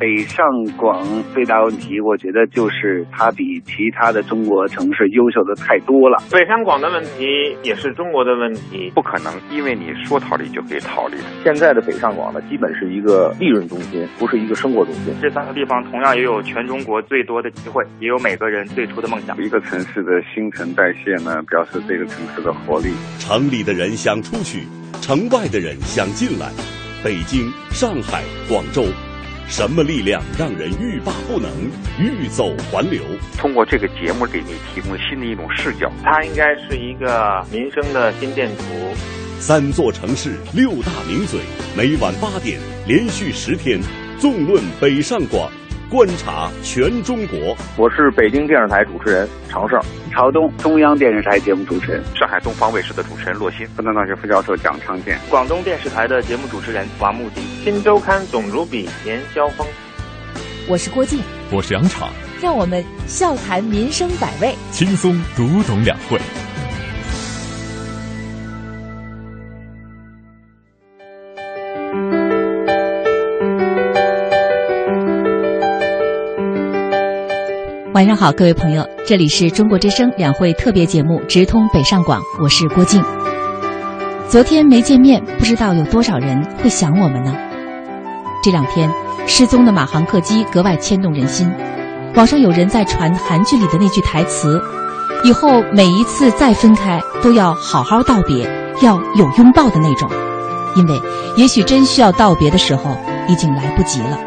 北上广最大问题，我觉得就是它比其他的中国城市优秀的太多了。北上广的问题也是中国的问题，不可能因为你说逃离就可以逃离。现在的北上广呢，基本是一个利润中心，不是一个生活中心。这三个地方同样也有全中国最多的机会，也有每个人最初的梦想。一个城市的新陈代谢呢，表示这个城市的活力。城里的人想出去，城外的人想进来。北京、上海、广州。什么力量让人欲罢不能、欲走还留？通过这个节目给你提供新的一种视角，它应该是一个民生的心电图。三座城市，六大名嘴，每晚八点，连续十天，纵论北上广。观察全中国，我是北京电视台主持人常胜，朝东中央电视台节目主持人，上海东方卫视的主持人洛鑫，复旦大学副教授蒋昌建，广东电视台的节目主持人王木迪，新周刊总主笔严肖峰。我是郭靖，我是杨昶，让我们笑谈民生百味，轻松读懂两会。晚上好，各位朋友，这里是中国之声两会特别节目《直通北上广》，我是郭靖。昨天没见面，不知道有多少人会想我们呢？这两天失踪的马航客机格外牵动人心，网上有人在传韩剧里的那句台词：“以后每一次再分开，都要好好道别，要有拥抱的那种。”因为也许真需要道别的时候，已经来不及了，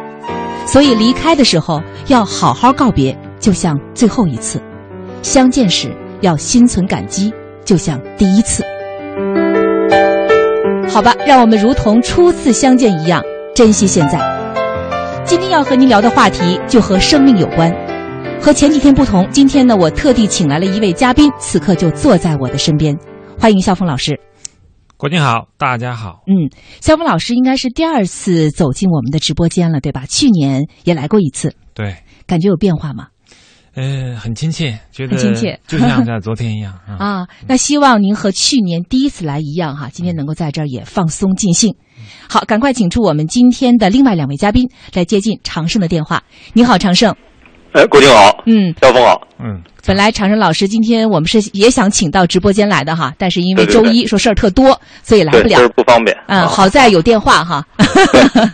所以离开的时候要好好告别。就像最后一次相见时，要心存感激，就像第一次。好吧，让我们如同初次相见一样珍惜现在。今天要和您聊的话题就和生命有关，和前几天不同，今天呢，我特地请来了一位嘉宾，此刻就坐在我的身边，欢迎肖峰老师。国庆好，大家好。嗯，肖峰老师应该是第二次走进我们的直播间了，对吧？去年也来过一次，对，感觉有变化吗？呃，很亲切，觉得很亲切，就像在昨天一样啊。那希望您和去年第一次来一样哈，今天能够在这儿也放松尽兴。好，赶快请出我们今天的另外两位嘉宾来接近长胜的电话。你好，长胜。哎，郭靖好。嗯。肖峰好。嗯。本来长胜老师今天我们是也想请到直播间来的哈，但是因为周一说事儿特多，所以来不了。今儿不方便。嗯，好在有电话哈。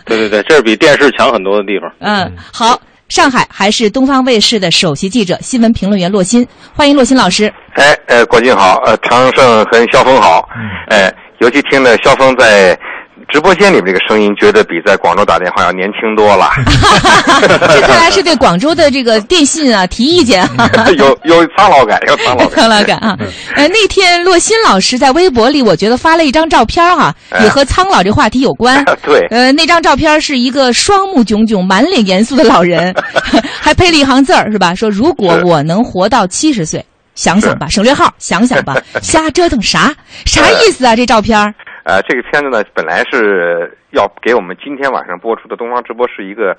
对对对，这是比电视强很多的地方。嗯，好。上海还是东方卫视的首席记者、新闻评论员骆鑫，欢迎骆鑫老师。哎，呃，国军好，呃，常胜和肖峰好，哎，尤其听了肖峰在。直播间里面这个声音，觉得比在广州打电话要年轻多了。这看来是对广州的这个电信啊提意见。有有苍老感，有苍老感。苍老感啊！呃，那天洛鑫老师在微博里，我觉得发了一张照片哈，也和苍老这话题有关。对。呃，那张照片是一个双目炯炯、满脸严肃的老人，还配了一行字儿，是吧？说如果我能活到七十岁，想想吧，省略号，想想吧，瞎折腾啥？啥意思啊？这照片？呃，这个片子呢，本来是要给我们今天晚上播出的东方直播是一个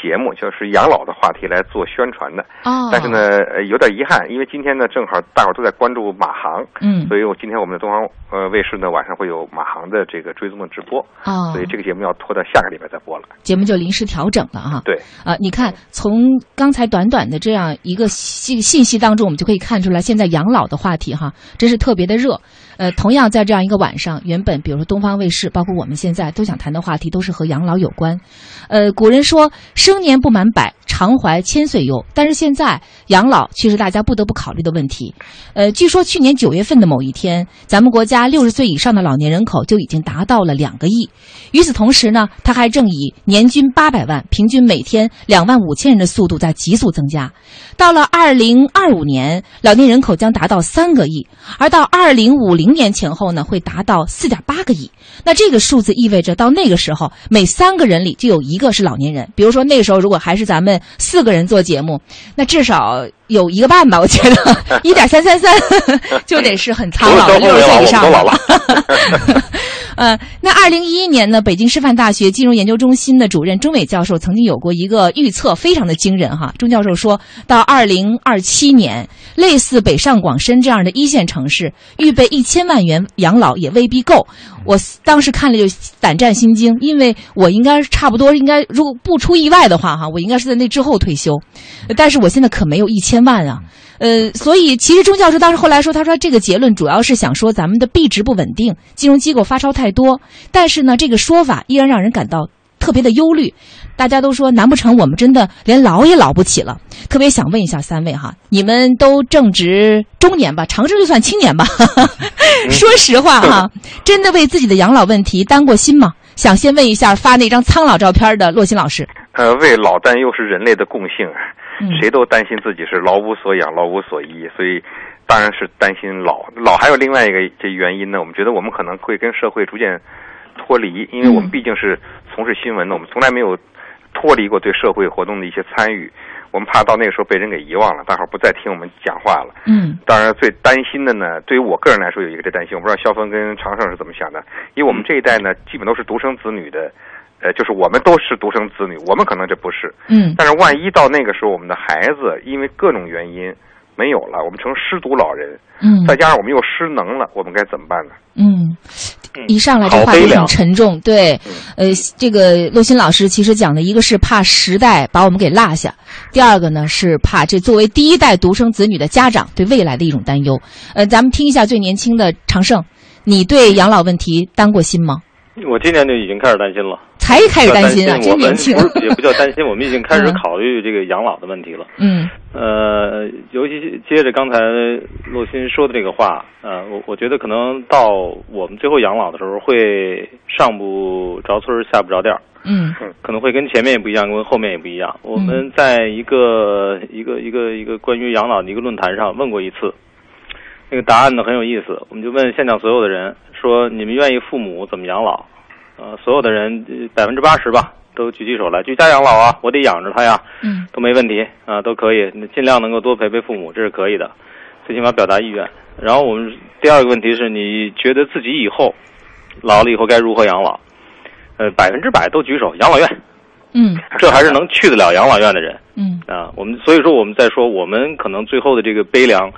节目，就是养老的话题来做宣传的。哦。但是呢，呃有点遗憾，因为今天呢，正好大伙都在关注马航。嗯。所以我今天我们的东方呃卫视呢，晚上会有马航的这个追踪的直播。哦。所以这个节目要拖到下个礼拜再播了。节目就临时调整了哈。对。啊，你看，从刚才短短的这样一个信信息当中，我们就可以看出来，现在养老的话题哈，真是特别的热。呃，同样在这样一个晚上，原本比如说东方卫视，包括我们现在都想谈的话题，都是和养老有关。呃，古人说“生年不满百，常怀千岁忧”，但是现在养老却是大家不得不考虑的问题。呃，据说去年九月份的某一天，咱们国家六十岁以上的老年人口就已经达到了两个亿。与此同时呢，它还正以年均八百万、平均每天两万五千人的速度在急速增加。到了二零二五年，老年人口将达到三个亿，而到二零五零年前后呢，会达到四点八个亿。那这个数字意味着，到那个时候，每三个人里就有一个是老年人。比如说，那个时候如果还是咱们四个人做节目，那至少有一个半吧。我觉得 一点三三三 就得是很苍老的六十岁以上了。呃，那二零一一年呢，北京师范大学金融研究中心的主任钟伟教授曾经有过一个预测，非常的惊人哈。钟教授说到二零二七年，类似北上广深这样的一线城市，预备一千万元养老也未必够。我当时看了就胆战心惊，因为我应该差不多应该，如果不出意外的话哈，我应该是在那之后退休，但是我现在可没有一千万啊。呃，所以其实钟教授当时后来说，他说这个结论主要是想说咱们的币值不稳定，金融机构发钞太多。但是呢，这个说法依然让人感到特别的忧虑。大家都说，难不成我们真的连老也老不起了？特别想问一下三位哈，你们都正值中年吧？长生就算青年吧。说实话哈，真的为自己的养老问题担过心吗？想先问一下发那张苍老照片的洛辛老师。呃，为老担忧是人类的共性。谁都担心自己是老无所养、老无所依，所以当然是担心老。老还有另外一个这原因呢，我们觉得我们可能会跟社会逐渐脱离，因为我们毕竟是从事新闻的，我们从来没有脱离过对社会活动的一些参与。我们怕到那个时候被人给遗忘了，大伙儿不再听我们讲话了。嗯。当然，最担心的呢，对于我个人来说有一个这担心，我不知道肖峰跟常胜是怎么想的，因为我们这一代呢，基本都是独生子女的。呃，就是我们都是独生子女，我们可能这不是，嗯，但是万一到那个时候，我们的孩子因为各种原因没有了，我们成失独老人，嗯，再加上我们又失能了，我们该怎么办呢？嗯，一上来这话就很沉重，对，呃，这个陆新老师其实讲的一个是怕时代把我们给落下，第二个呢是怕这作为第一代独生子女的家长对未来的一种担忧。呃，咱们听一下最年轻的常胜，你对养老问题担过心吗？我今年就已经开始担心了，才开始担心啊！真年轻，也不叫担心，我们已经 开始考虑这个养老的问题了。嗯，呃，尤其接着刚才洛鑫说的这个话，呃，我我觉得可能到我们最后养老的时候，会上不着村下不着店嗯，可能会跟前面也不一样，跟后面也不一样。我们在一个一个一个一个关于养老的一个论坛上问过一次，那个答案呢很有意思。我们就问现场所有的人说：“你们愿意父母怎么养老？”呃，所有的人百分之八十吧，都举起手来，居家养老啊，我得养着他呀，嗯，都没问题啊，都可以，尽量能够多陪陪父母，这是可以的，最起码表达意愿。然后我们第二个问题是你觉得自己以后老了以后该如何养老？呃，百分之百都举手，养老院，嗯，这还是能去得了养老院的人，嗯啊，我们所以说我们在说，我们可能最后的这个悲凉，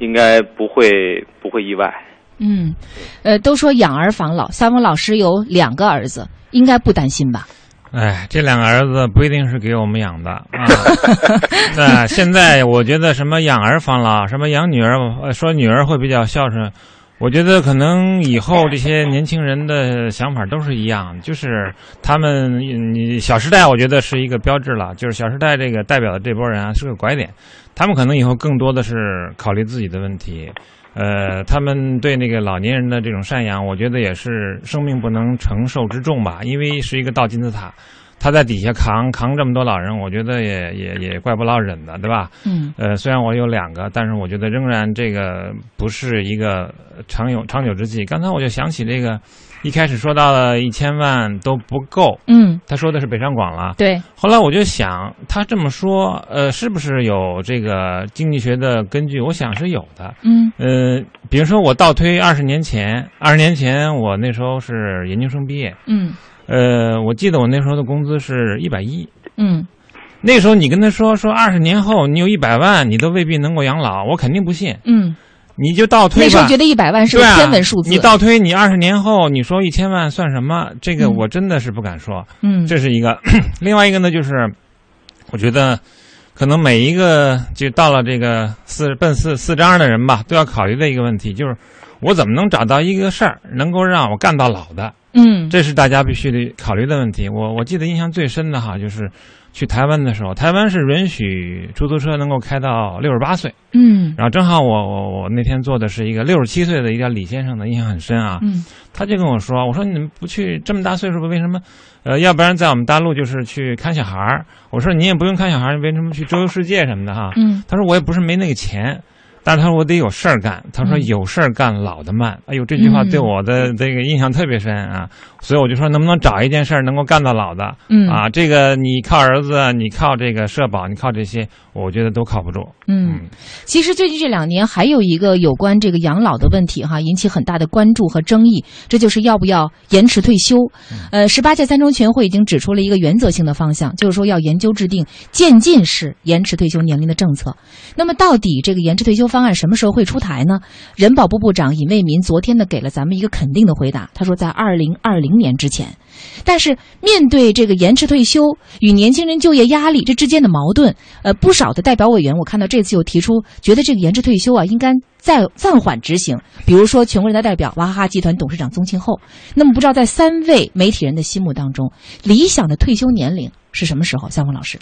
应该不会不会意外。嗯，呃，都说养儿防老，三峰老师有两个儿子，应该不担心吧？哎，这两个儿子不一定是给我们养的啊。那现在我觉得什么养儿防老，什么养女儿，说女儿会比较孝顺，我觉得可能以后这些年轻人的想法都是一样，就是他们你《小时代》我觉得是一个标志了，就是《小时代》这个代表的这波人啊是个拐点，他们可能以后更多的是考虑自己的问题。呃，他们对那个老年人的这种赡养，我觉得也是生命不能承受之重吧，因为是一个倒金字塔，他在底下扛扛这么多老人，我觉得也也也怪不老忍的，对吧？嗯。呃，虽然我有两个，但是我觉得仍然这个不是一个长有长久之计。刚才我就想起这个。一开始说到了一千万都不够，嗯，他说的是北上广了，对。后来我就想，他这么说，呃，是不是有这个经济学的根据？我想是有的，嗯，呃，比如说我倒推二十年前，二十年前我那时候是研究生毕业，嗯，呃，我记得我那时候的工资是一百一，嗯，那时候你跟他说说二十年后你有一百万，你都未必能够养老，我肯定不信，嗯。你就倒推吧。那时候觉得一百万是个天文数字。你倒推，你二十年后你说一千万算什么？这个我真的是不敢说。嗯，这是一个。另外一个呢，就是我觉得可能每一个就到了这个四奔四四张的人吧，都要考虑的一个问题，就是我怎么能找到一个事儿能够让我干到老的？嗯，这是大家必须得考虑的问题。我我记得印象最深的哈，就是去台湾的时候，台湾是允许出租车能够开到六十八岁。嗯，然后正好我我我那天坐的是一个六十七岁的一个李先生的，印象很深啊。嗯，他就跟我说：“我说你们不去这么大岁数，为什么？呃，要不然在我们大陆就是去看小孩儿。我说你也不用看小孩儿，你为什么去周游世界什么的哈？嗯，他说我也不是没那个钱，但是他说我得有事儿干。他说有事儿干老的慢。哎呦，这句话对我的这个印象特别深啊。所以我就说，能不能找一件事儿能够干到老的？嗯啊，这个你靠儿子，你靠这个社保，你靠这些，我觉得都靠不住。嗯，其实最近这两年还有一个有关这个养老的问题哈，引起很大的关注和争议，这就是要不要延迟退休。呃，十八届三中全会已经指出了一个原则性的方向，就是说要研究制定渐进式延迟退休年龄的政策。那么，到底这个延迟退休方案什么时候会出台呢？人保部部长尹卫民昨天呢给了咱们一个肯定的回答，他说在二零二零年之前。但是面对这个延迟退休与年轻人就业压力这之间的矛盾，呃，不少的代表委员我看到这次又提出，觉得这个延迟退休啊应该再暂缓执行。比如说全国人大代表娃哈哈集团董事长宗庆后。那么不知道在三位媒体人的心目当中，理想的退休年龄是什么时候？夏峰老师。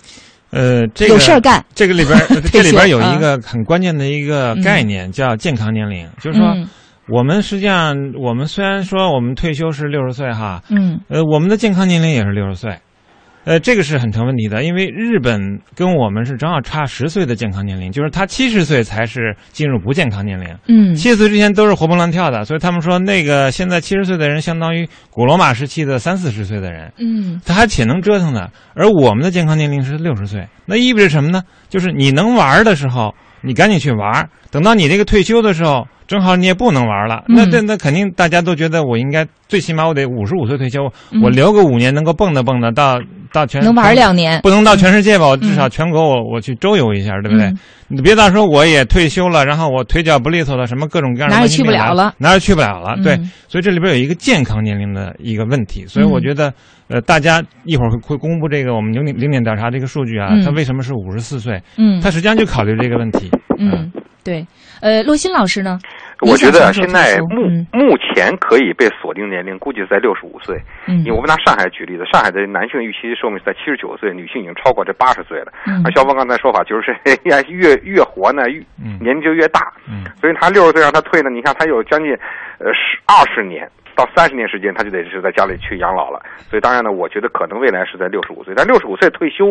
呃，这个有事儿干。这个里边，这里边有一个很关键的一个概念，叫健康年龄，就是说。我们实际上，我们虽然说我们退休是六十岁哈，嗯，呃，我们的健康年龄也是六十岁，呃，这个是很成问题的，因为日本跟我们是正好差十岁的健康年龄，就是他七十岁才是进入不健康年龄，嗯，七十岁之前都是活蹦乱跳的，所以他们说那个现在七十岁的人相当于古罗马时期的三四十岁的人，嗯，他还挺能折腾的，而我们的健康年龄是六十岁，那意味着什么呢？就是你能玩的时候，你赶紧去玩，等到你这个退休的时候。正好你也不能玩了，那这那肯定大家都觉得我应该最起码我得五十五岁退休，我留个五年能够蹦跶蹦跶到到全能玩两年，不能到全世界吧？我至少全国我我去周游一下，对不对？你别到时候我也退休了，然后我腿脚不利索了，什么各种各样的哪也去不了了，哪也去不了了。对，所以这里边有一个健康年龄的一个问题，所以我觉得呃，大家一会儿会公布这个我们零零零点调查这个数据啊，他为什么是五十四岁？嗯，他实际上就考虑这个问题。嗯，对，呃，洛欣老师呢？我觉得现在目目前可以被锁定年龄，估计是在六十五岁。嗯，因为我们拿上海举例子，上海的男性预期寿命是在七十九岁，女性已经超过这八十岁了。嗯，而肖峰刚才说法就是 越越活呢，越年龄就越大。嗯，所以他六十岁让他退呢，你看他有将近呃十二十年。到三十年时间，他就得是在家里去养老了。所以当然呢，我觉得可能未来是在六十五岁。但六十五岁退休，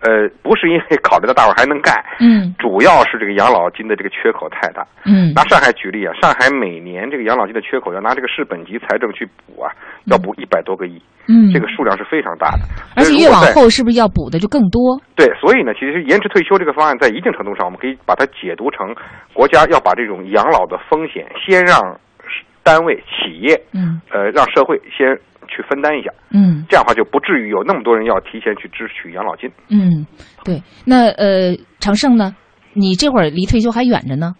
呃，不是因为考虑到大伙还能干，嗯，主要是这个养老金的这个缺口太大。嗯，拿上海举例啊，上海每年这个养老金的缺口要拿这个市本级财政去补啊，要补一百多个亿。嗯，这个数量是非常大的。而且越往后是不是要补的就更多？对，所以呢，其实延迟退休这个方案在一定程度上，我们可以把它解读成国家要把这种养老的风险先让。单位、企业，嗯，呃，让社会先去分担一下，嗯，这样的话就不至于有那么多人要提前去支取养老金。嗯，对。那呃，长胜呢？你这会儿离退休还远着呢，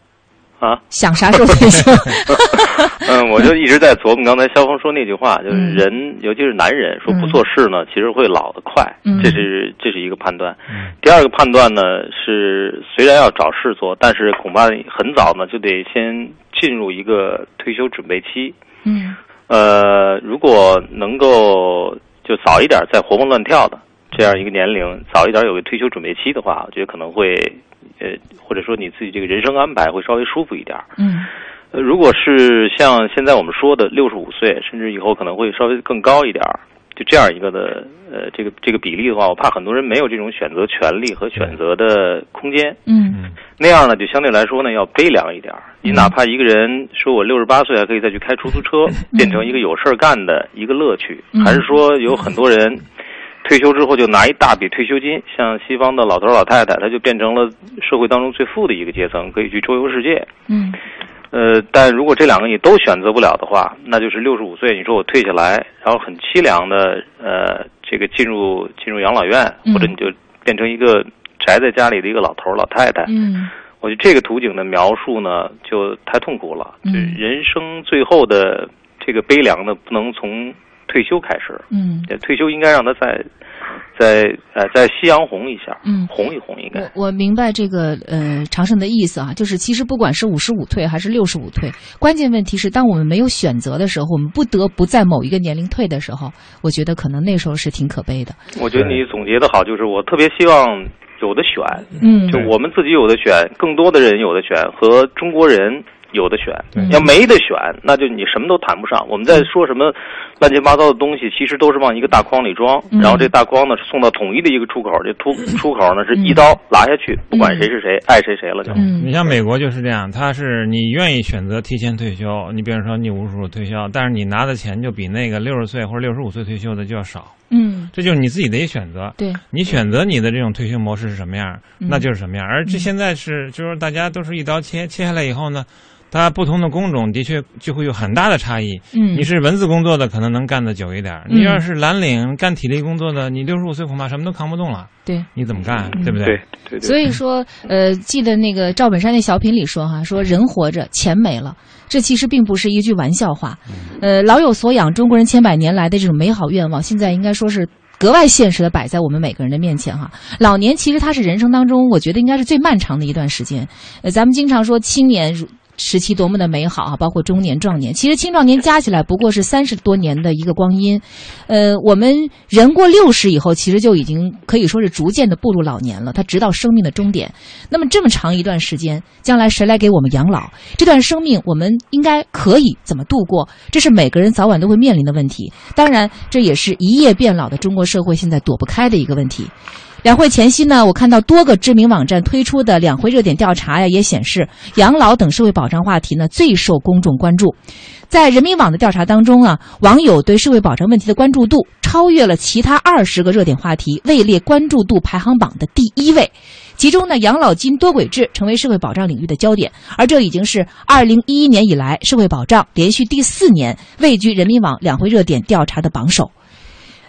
啊？想啥时候退休？嗯，我就一直在琢磨刚才肖峰说那句话，就是人，尤其是男人，说不做事呢，其实会老得快，这是这是一个判断。第二个判断呢是，虽然要找事做，但是恐怕很早呢就得先。进入一个退休准备期，嗯，呃，如果能够就早一点再活蹦乱跳的这样一个年龄，早一点有个退休准备期的话，我觉得可能会，呃，或者说你自己这个人生安排会稍微舒服一点。嗯，呃，如果是像现在我们说的六十五岁，甚至以后可能会稍微更高一点，就这样一个的呃这个这个比例的话，我怕很多人没有这种选择权利和选择的空间。嗯，那样呢，就相对来说呢要悲凉一点。你哪怕一个人说我六十八岁还可以再去开出租车，变成一个有事儿干的一个乐趣，还是说有很多人退休之后就拿一大笔退休金，像西方的老头老太太，他就变成了社会当中最富的一个阶层，可以去周游世界。嗯，呃，但如果这两个你都选择不了的话，那就是六十五岁，你说我退下来，然后很凄凉的呃，这个进入进入养老院，或者你就变成一个宅在家里的一个老头老太太。嗯。我觉得这个图景的描述呢，就太痛苦了。嗯，人生最后的这个悲凉呢，不能从退休开始。嗯，退休应该让他再再呃再夕阳红一下。嗯，红一红应该。我我明白这个呃长胜的意思啊，就是其实不管是五十五退还是六十五退，关键问题是当我们没有选择的时候，我们不得不在某一个年龄退的时候，我觉得可能那时候是挺可悲的。我觉得你总结的好，就是我特别希望。有的选，嗯，就我们自己有的选，更多的人有的选，和中国人有的选，要没得选，那就你什么都谈不上。我们在说什么乱七八糟的东西，其实都是往一个大筐里装，然后这大筐呢是送到统一的一个出口，这出出口呢是一刀拉下去，不管谁是谁，爱谁谁了就。你像美国就是这样，他是你愿意选择提前退休，你比如说你五十五退休，但是你拿的钱就比那个六十岁或者六十五岁退休的就要少。嗯，这就是你自己的一选择。对，你选择你的这种退休模式是什么样，那就是什么样。而这现在是就是大家都是一刀切，切下来以后呢。它不同的工种的确就会有很大的差异。嗯，你是文字工作的，可能能干得久一点；你要是蓝领干体力工作的，你六十五岁恐怕什么都扛不动了。对，你怎么干？对不对？对对。所以说，呃，记得那个赵本山那小品里说哈，说人活着，钱没了，这其实并不是一句玩笑话。呃，老有所养，中国人千百年来的这种美好愿望，现在应该说是格外现实的摆在我们每个人的面前哈。老年其实它是人生当中，我觉得应该是最漫长的一段时间。呃，咱们经常说青年。时期多么的美好啊！包括中年、壮年，其实青壮年加起来不过是三十多年的一个光阴。呃，我们人过六十以后，其实就已经可以说是逐渐的步入老年了。他直到生命的终点。那么这么长一段时间，将来谁来给我们养老？这段生命我们应该可以怎么度过？这是每个人早晚都会面临的问题。当然，这也是一夜变老的中国社会现在躲不开的一个问题。两会前夕呢，我看到多个知名网站推出的两会热点调查呀，也显示养老等社会保障话题呢最受公众关注。在人民网的调查当中啊，网友对社会保障问题的关注度超越了其他二十个热点话题，位列关注度排行榜的第一位。其中呢，养老金多轨制成为社会保障领域的焦点，而这已经是二零一一年以来社会保障连续第四年位居人民网两会热点调查的榜首。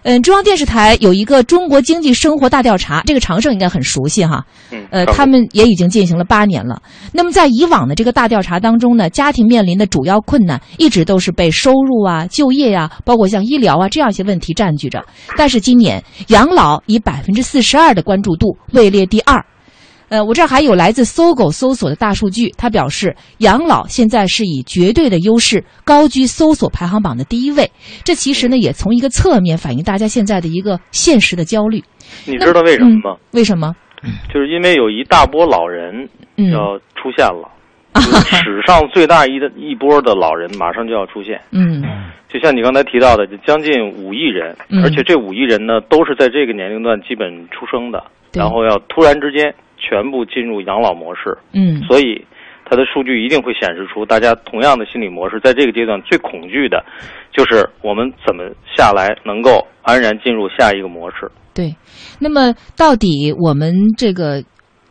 嗯，中央电视台有一个中国经济生活大调查，这个常胜应该很熟悉哈。嗯，呃，他们也已经进行了八年了。那么在以往的这个大调查当中呢，家庭面临的主要困难一直都是被收入啊、就业呀，包括像医疗啊这样一些问题占据着。但是今年养老以百分之四十二的关注度位列第二。呃，我这儿还有来自搜狗搜索的大数据，他表示养老现在是以绝对的优势高居搜索排行榜的第一位。这其实呢，也从一个侧面反映大家现在的一个现实的焦虑。你知道为什么吗？为什么？就是因为有一大波老人要出现了，史上最大一的一波的老人马上就要出现。嗯，就像你刚才提到的，就将近五亿人，而且这五亿人呢，都是在这个年龄段基本出生的，然后要突然之间。全部进入养老模式，嗯，所以它的数据一定会显示出大家同样的心理模式，在这个阶段最恐惧的，就是我们怎么下来能够安然进入下一个模式。对，那么到底我们这个。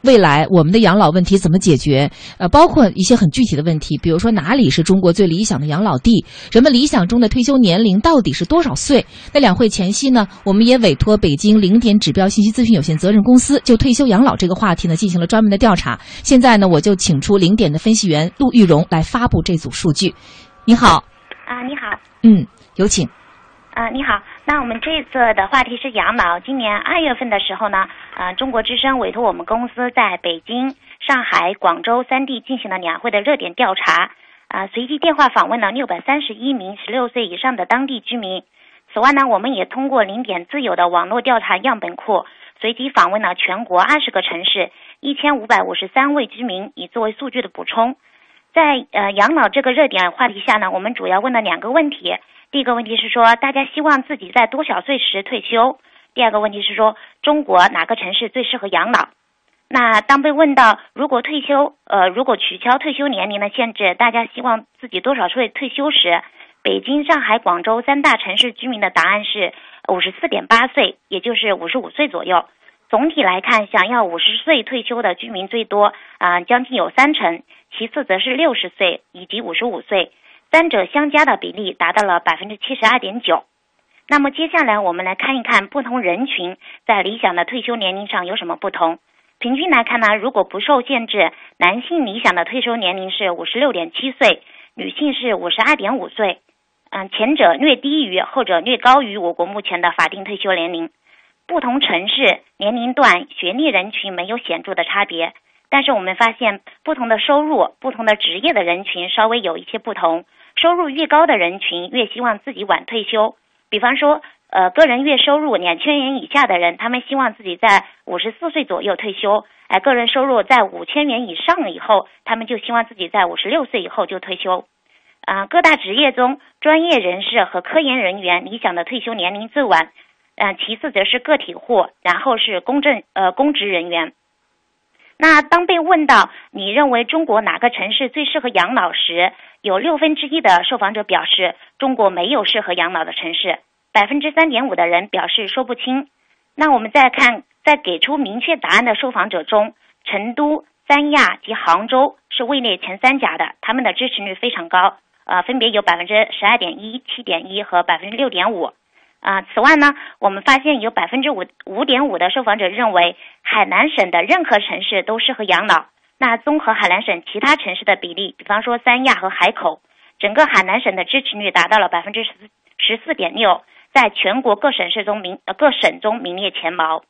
未来我们的养老问题怎么解决？呃，包括一些很具体的问题，比如说哪里是中国最理想的养老地？人们理想中的退休年龄到底是多少岁？那两会前夕呢，我们也委托北京零点指标信息咨询有限责任公司就退休养老这个话题呢进行了专门的调查。现在呢，我就请出零点的分析员陆玉荣来发布这组数据。你好，啊，你好，嗯，有请。啊，你好。那我们这次的话题是养老。今年二月份的时候呢，啊，中国之声委托我们公司在北京、上海、广州三地进行了两会的热点调查，啊，随机电话访问了六百三十一名十六岁以上的当地居民。此外呢，我们也通过零点自有的网络调查样本库，随机访问了全国二十个城市一千五百五十三位居民，以作为数据的补充。在呃养老这个热点话题下呢，我们主要问了两个问题。第一个问题是说，大家希望自己在多少岁时退休？第二个问题是说，中国哪个城市最适合养老？那当被问到如果退休，呃，如果取消退休年龄的限制，大家希望自己多少岁退休时，北京、上海、广州三大城市居民的答案是五十四点八岁，也就是五十五岁左右。总体来看，想要五十岁退休的居民最多，啊，将近有三成，其次则是六十岁以及五十五岁。三者相加的比例达到了百分之七十二点九。那么接下来我们来看一看不同人群在理想的退休年龄上有什么不同。平均来看呢，如果不受限制，男性理想的退休年龄是五十六点七岁，女性是五十二点五岁。嗯，前者略低于，后者略高于我国目前的法定退休年龄。不同城市、年龄段、学历人群没有显著的差别，但是我们发现不同的收入、不同的职业的人群稍微有一些不同。收入越高的人群越希望自己晚退休，比方说，呃个人月收入两千元以下的人，他们希望自己在五十四岁左右退休；哎，个人收入在五千元以上以后，他们就希望自己在五十六岁以后就退休。啊，各大职业中，专业人士和科研人员理想的退休年龄最晚，嗯，其次则是个体户，然后是公证呃公职人员。那当被问到你认为中国哪个城市最适合养老时，有六分之一的受访者表示中国没有适合养老的城市，百分之三点五的人表示说不清。那我们再看，在给出明确答案的受访者中，成都、三亚及杭州是位列前三甲的，他们的支持率非常高。呃，分别有百分之十二点一、七点一和百分之六点五。啊，此外呢，我们发现有百分之五五点五的受访者认为海南省的任何城市都适合养老。那综合海南省其他城市的比例，比方说三亚和海口，整个海南省的支持率达到了百分之十十四点六，在全国各省市中名呃各省中名列前茅。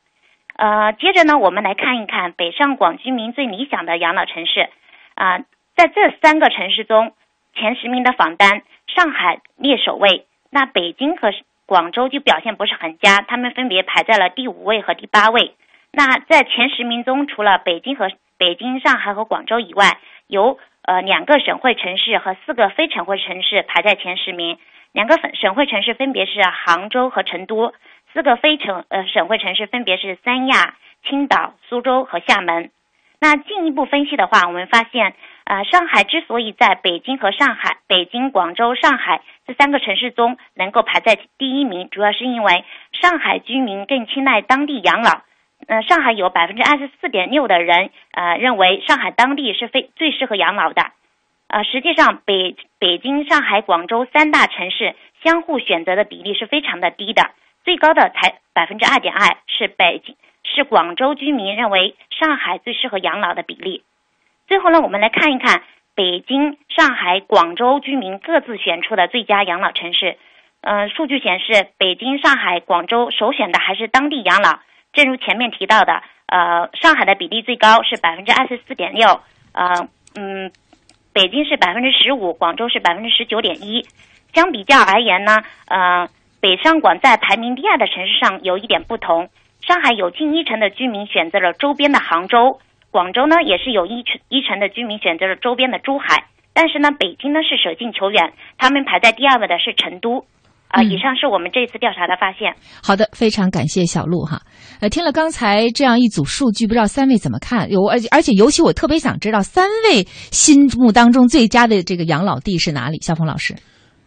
呃，接着呢，我们来看一看北上广居民最理想的养老城市。啊，在这三个城市中。前十名的榜单，上海列首位，那北京和广州就表现不是很佳，他们分别排在了第五位和第八位。那在前十名中，除了北京和北京、上海和广州以外，有呃两个省会城市和四个非省会城市排在前十名。两个省省会城市分别是杭州和成都，四个非城呃省会城市分别是三亚、青岛、苏州和厦门。那进一步分析的话，我们发现。啊，上海之所以在北京和上海、北京、广州、上海这三个城市中能够排在第一名，主要是因为上海居民更青睐当地养老。呃，上海有百分之二十四点六的人呃认为上海当地是非最适合养老的。呃，实际上北北京、上海、广州三大城市相互选择的比例是非常的低的，最高的才百分之二点二，是北京是广州居民认为上海最适合养老的比例。最后呢，我们来看一看北京、上海、广州居民各自选出的最佳养老城市。嗯，数据显示，北京、上海、广州首选的还是当地养老。正如前面提到的，呃，上海的比例最高是百分之二十四点六，呃，嗯，北京是百分之十五，广州是百分之十九点一。相比较而言呢，呃，北上广在排名第二的城市上有一点不同。上海有近一成的居民选择了周边的杭州。广州呢，也是有一成一成的居民选择了周边的珠海，但是呢，北京呢是舍近求远，他们排在第二位的是成都。啊，以上是我们这次调查的发现。好的，非常感谢小陆哈。呃，听了刚才这样一组数据，不知道三位怎么看？有而且而且尤其我特别想知道，三位心目当中最佳的这个养老地是哪里？肖峰老师。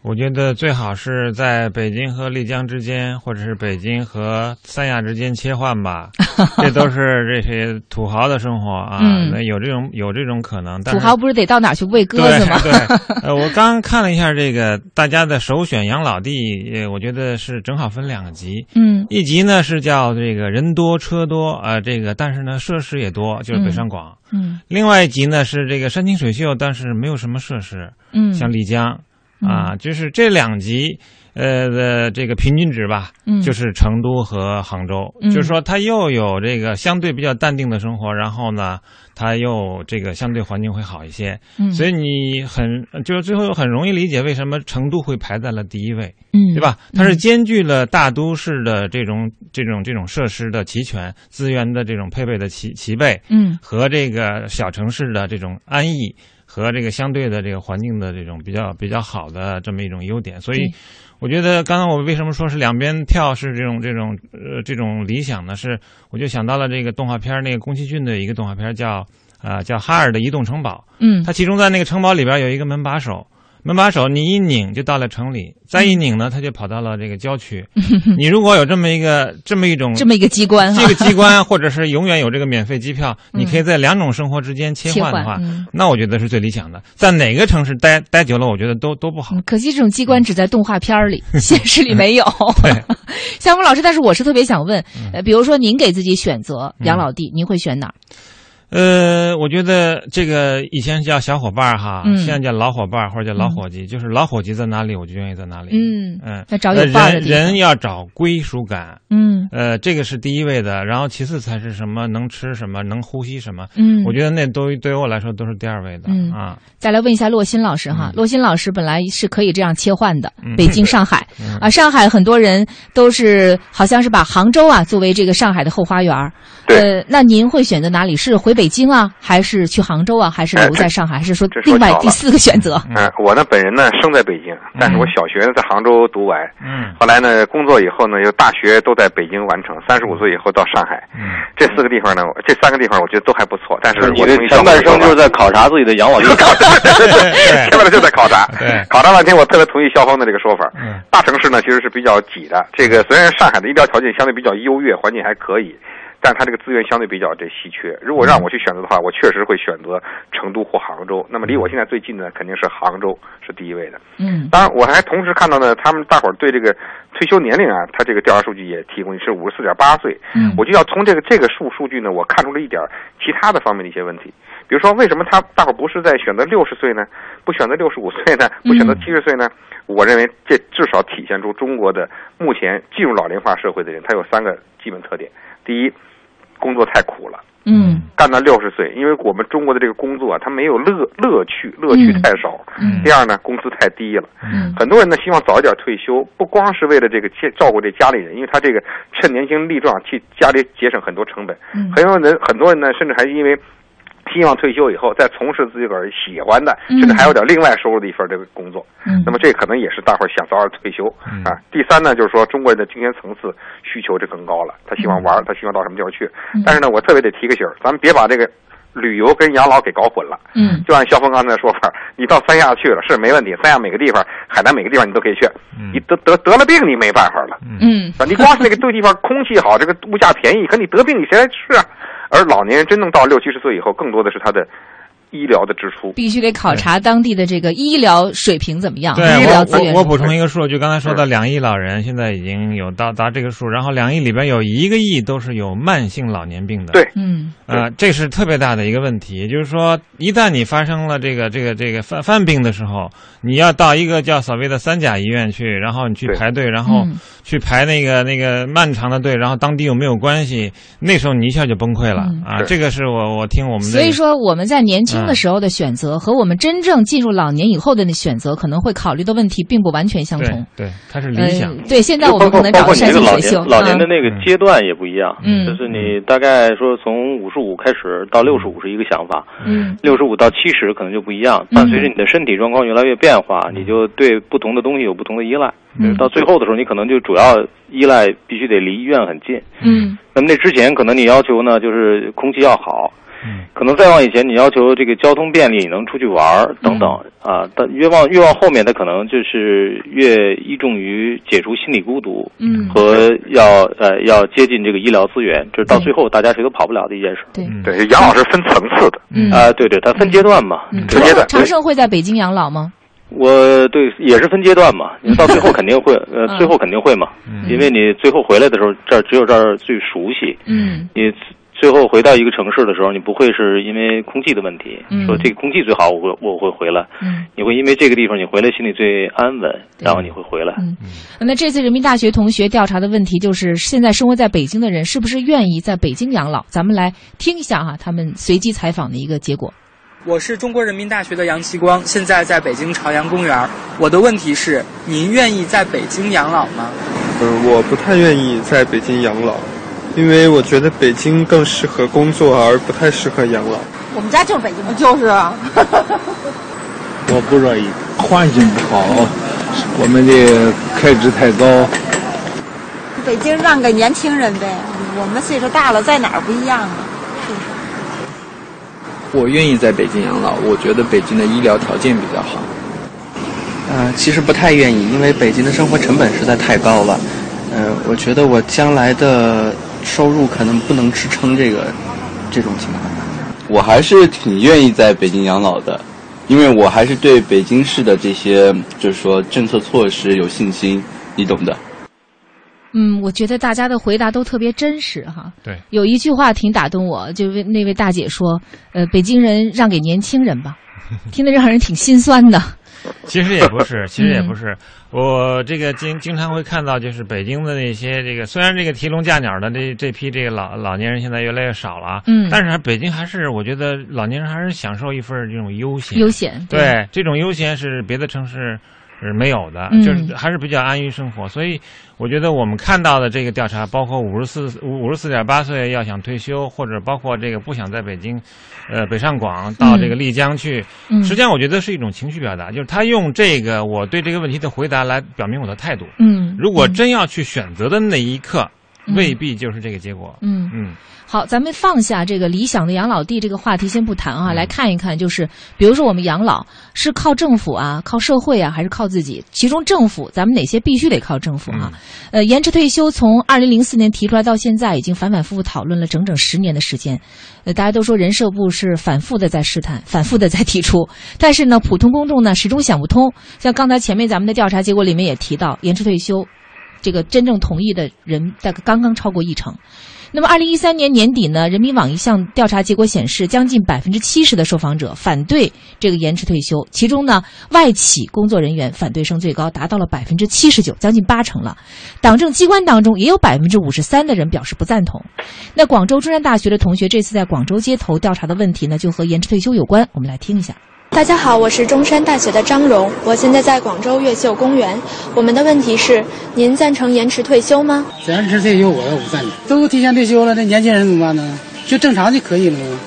我觉得最好是在北京和丽江之间，或者是北京和三亚之间切换吧。这都是这些土豪的生活啊，那有这种有这种可能。但土豪不是得到哪去喂鸽 子吗？对，呃，我刚看了一下这个大家的首选养老地，我觉得是正好分两个级。嗯，一级呢是叫这个人多车多啊，这个但是呢设施也多，就是北上广。嗯，另外一级呢是这个山清水秀，但是没有什么设施。嗯，像丽江。啊，就是这两级，呃的这个平均值吧，嗯，就是成都和杭州，就是说它又有这个相对比较淡定的生活，然后呢，它又这个相对环境会好一些，嗯，所以你很就是最后很容易理解为什么成都会排在了第一位，嗯，对吧？它是兼具了大都市的这种这种这种设施的齐全，资源的这种配备的齐齐备，嗯，和这个小城市的这种安逸。和这个相对的这个环境的这种比较比较好的这么一种优点，所以我觉得刚才我为什么说是两边跳是这种这种呃这种理想呢？是我就想到了这个动画片那个宫崎骏的一个动画片叫啊叫哈尔的移动城堡，嗯，它其中在那个城堡里边有一个门把手。门把手，你一拧就到了城里，再一拧呢，他就跑到了这个郊区。你如果有这么一个这么一种这么一个机关，这个机关，或者是永远有这个免费机票，你可以在两种生活之间切换的话，那我觉得是最理想的。在哪个城市待待久了，我觉得都都不好。可惜这种机关只在动画片里，现实里没有。对，夏峰老师，但是我是特别想问，呃，比如说您给自己选择养老地，您会选哪儿？呃，我觉得这个以前叫小伙伴哈，嗯。现在叫老伙伴或者叫老伙计，就是老伙计在哪里，我就愿意在哪里。嗯嗯，要找有伴人人要找归属感。嗯。呃，这个是第一位的，然后其次才是什么能吃什么，能呼吸什么。嗯。我觉得那都对于我来说都是第二位的。嗯。啊，再来问一下洛欣老师哈，洛欣老师本来是可以这样切换的，嗯 北京、上海。嗯。啊，上海很多人都是好像是把杭州啊作为这个上海的后花园呃，那您会选择哪里？是回北京啊，还是去杭州啊，还是留在上海，还是说另外第四个选择？嗯，我呢本人呢生在北京，但是我小学呢在杭州读完，嗯，后来呢工作以后呢又大学都在北京完成，三十五岁以后到上海，嗯，这四个地方呢，这三个地方我觉得都还不错，但是你的我同意前半生就是在考察自己的养老历史。前面就在考察，对。考察半天，我特别同意肖峰的这个说法。嗯。大城市呢其实是比较挤的，这个虽然上海的医疗条件相对比较优越，环境还可以，但是它这个资源相对比较这稀缺。如果让我去选择的话，我确实会选择成都或杭州。那么离我现在最近的肯定是杭州，是第一位的。嗯当然，我还同时看到呢，他们大伙儿对这个退休年龄啊，他这个调查数据也提供是五十四点八岁。嗯我就要从这个这个数数据呢，我看出了一点儿其他的方面的一些问题。比如说，为什么他大伙儿不是在选择六十岁呢？不选择六十五岁呢？不选择七十岁呢？我认为这至少体现出中国的目前进入老龄化社会的人，他有三个基本特点：第一，工作太苦了。嗯干到六十岁，因为我们中国的这个工作啊，它没有乐乐趣，乐趣太少。嗯第二呢，工资太低了。嗯很多人呢希望早一点退休，不光是为了这个接照顾这家里人，因为他这个趁年轻力壮，替家里节省很多成本。嗯很多人很多人呢，甚至还因为希望退休以后再从事自己个儿喜欢的，嗯甚至还有点另外收入的一份这个工作。嗯那么这可能也是大伙儿想早点退休、啊。第三呢，就是说中国人的精神层次需求就更高了，他希望玩，他希望到什么地方去。嗯但是呢，我特别得提个醒儿，咱们别把这个旅游跟养老给搞混了。嗯就按肖峰刚才的说法，你到三亚去了是没问题，三亚每个地方、海南每个地方你都可以去。你得得得了病你没办法了，嗯啊，你光是那个对地方空气好，这个物价便宜，可你得病你谁来吃啊？而老年人真正到六七十岁以后，更多的是他的医疗的支出。必须得考察当地的这个医疗水平怎么样，对医疗资源我我我补充一个数据，刚才说的两亿老人现在已经有到达这个数，然后两亿里边有一个亿都是有慢性老年病的。对，嗯。呃，这是特别大的一个问题，也就是说，一旦你发生了这个这个这个犯犯病的时候，你要到一个叫所谓的三甲医院去，然后你去排队，然后嗯。去排那个那个漫长的队，然后当地又没有关系，那时候你一下就崩溃了、嗯。啊！这个是我我听我们的所以说，我们在年轻的时候的选择和我们真正进入老年以后的那选择，可能会考虑的问题并不完全相同。对，它是理想。嗯对，现在我们可能找山这个老清水秀年，老年的啊那个阶段也不一样，嗯就是你大概说从五十五开始到六十五是一个想法，嗯六十五到七十可能就不一样，嗯伴随着你的身体状况越来越变化，你就对不同的东西有不同的依赖，嗯到最后的时候，你可能就主要依赖必须得离医院很近，嗯那么那之前可能你要求呢就是空气要好。嗯可能再往以前，你要求这个交通便利，你能出去玩儿等等、啊。但越往越往后面，它可能就是越依重于解除心理孤独，嗯和要呃要接近这个医疗资源，这是到最后大家谁都跑不了的一件事。对对，养老是分层次的。嗯啊，对对，它分阶段嘛，嗯，分阶段。长盛会在北京养老吗？我对也是分阶段嘛，你到最后肯定会，呃，嗯最后肯定会嘛，因为你最后回来的时候，这儿只有这儿最熟悉，嗯你最后回到一个城市的时候，你不会是因为空气的问题，嗯说这个空气最好，我会我会回来，嗯你会因为这个地方你回来心里最安稳，然后你会回来。嗯那这次人民大学同学调查的问题就是，现在生活在北京的人是不是愿意在北京养老？咱们来听一下哈，他们随机采访的一个结果。我是中国人民大学的杨奇光，现在在北京朝阳公园。我的问题是：您愿意在北京养老吗？嗯，我不太愿意在北京养老，因为我觉得北京更适合工作，而不太适合养老。我们家就是北京，就是啊。我不乐意，环境不好，我们的开支太高。北京让给年轻人呗，我们岁数大了，在哪儿不一样啊？我愿意在北京养老，我觉得北京的医疗条件比较好。呃，其实不太愿意，因为北京的生活成本实在太高了。呃，我觉得我将来的收入可能不能支撑这个这种情况。我还是挺愿意在北京养老的，因为我还是对北京市的这些就是说政策措施有信心，你懂的。嗯，我觉得大家的回答都特别真实哈。对，有一句话挺打动我，就那位大姐说：“呃，北京人让给年轻人吧。”听得让人挺心酸的。其实也不是，其实也不是。我这个经经常会看到，就是北京的那些这个，虽然这个提笼架鸟的这这批这个老老年人现在越来越少了，嗯，但是北京还是我觉得老年人还是享受一份这种悠闲。悠闲，对，这种悠闲是别的城市。是没有的，就是还是比较安于生活，所以我觉得我们看到的这个调查，包括五十四五十四点八岁要想退休，或者包括这个不想在北京，呃，北上广到这个丽江去，实际上我觉得是一种情绪表达，就是他用这个我对这个问题的回答来表明我的态度。嗯，如果真要去选择的那一刻，未必就是这个结果。嗯嗯。好，咱们放下这个理想的养老地这个话题先不谈啊，来看一看，就是比如说我们养老是靠政府啊，靠社会啊，还是靠自己？其中政府，咱们哪些必须得靠政府啊？呃，延迟退休从二零零四年提出来到现在，已经反反复复讨论了整整十年的时间。呃，大家都说人社部是反复的在试探，反复的在提出，但是呢，普通公众呢始终想不通。像刚才前面咱们的调查结果里面也提到，延迟退休，这个真正同意的人大概刚刚超过一成。那么，二零一三年年底呢，人民网一项调查结果显示，将近百分之七十的受访者反对这个延迟退休，其中呢，外企工作人员反对声最高，达到了百分之七十九，将近八成了。党政机关当中也有百分之五十三的人表示不赞同。那广州中山大学的同学这次在广州街头调查的问题呢，就和延迟退休有关，我们来听一下。大家好，我是中山大学的张荣，我现在在广州越秀公园。我们的问题是：您赞成延迟退休吗？延迟退休我倒不赞成，都提前退休了，那年轻人怎么办呢？就正常就可以了吗？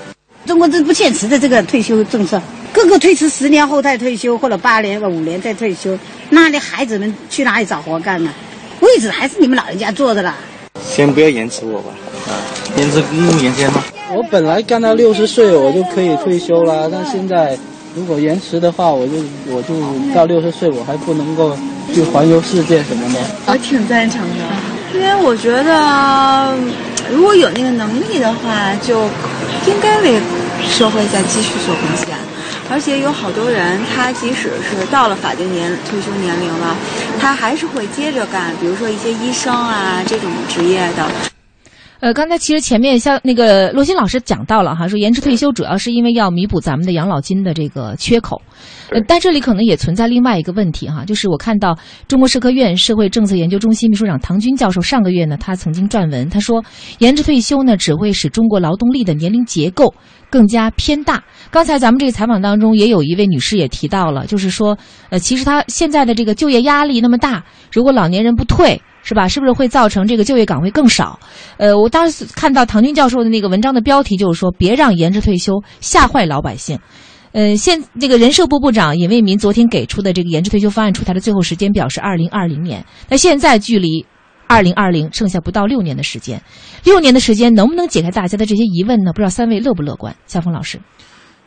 中国这不现实的这个退休政策，各个推迟十年后再退休，或者八年、五年再退休，那你孩子们去哪里找活干呢？位置还是你们老人家坐的啦。先不要延迟我吧，啊，延迟公务员先吗？我本来干到六十岁我就可以退休了，但现在。如果延迟的话，我就我就到六十岁，我还不能够去环游世界什么的。我挺赞成的，因为我觉得如果有那个能力的话，就应该为社会再继续做贡献。而且有好多人，他即使是到了法定年退休年龄了，他还是会接着干，比如说一些医生啊这种职业的。呃，刚才其实前面像那个罗欣老师讲到了哈，说延迟退休主要是因为要弥补咱们的养老金的这个缺口，呃，但这里可能也存在另外一个问题哈，就是我看到中国社科院社会政策研究中心秘书长唐军教授上个月呢，他曾经撰文，他说延迟退休呢只会使中国劳动力的年龄结构更加偏大。刚才咱们这个采访当中也有一位女士也提到了，就是说，呃，其实她现在的这个就业压力那么大，如果老年人不退。是吧？是不是会造成这个就业岗位更少？呃，我当时看到唐军教授的那个文章的标题就是说，别让延迟退休吓坏老百姓。呃，现这个人社部部长尹卫民昨天给出的这个延迟退休方案出台的最后时间表是二零二零年，那现在距离二零二零剩下不到六年的时间，六年的时间能不能解开大家的这些疑问呢？不知道三位乐不乐观？夏峰老师，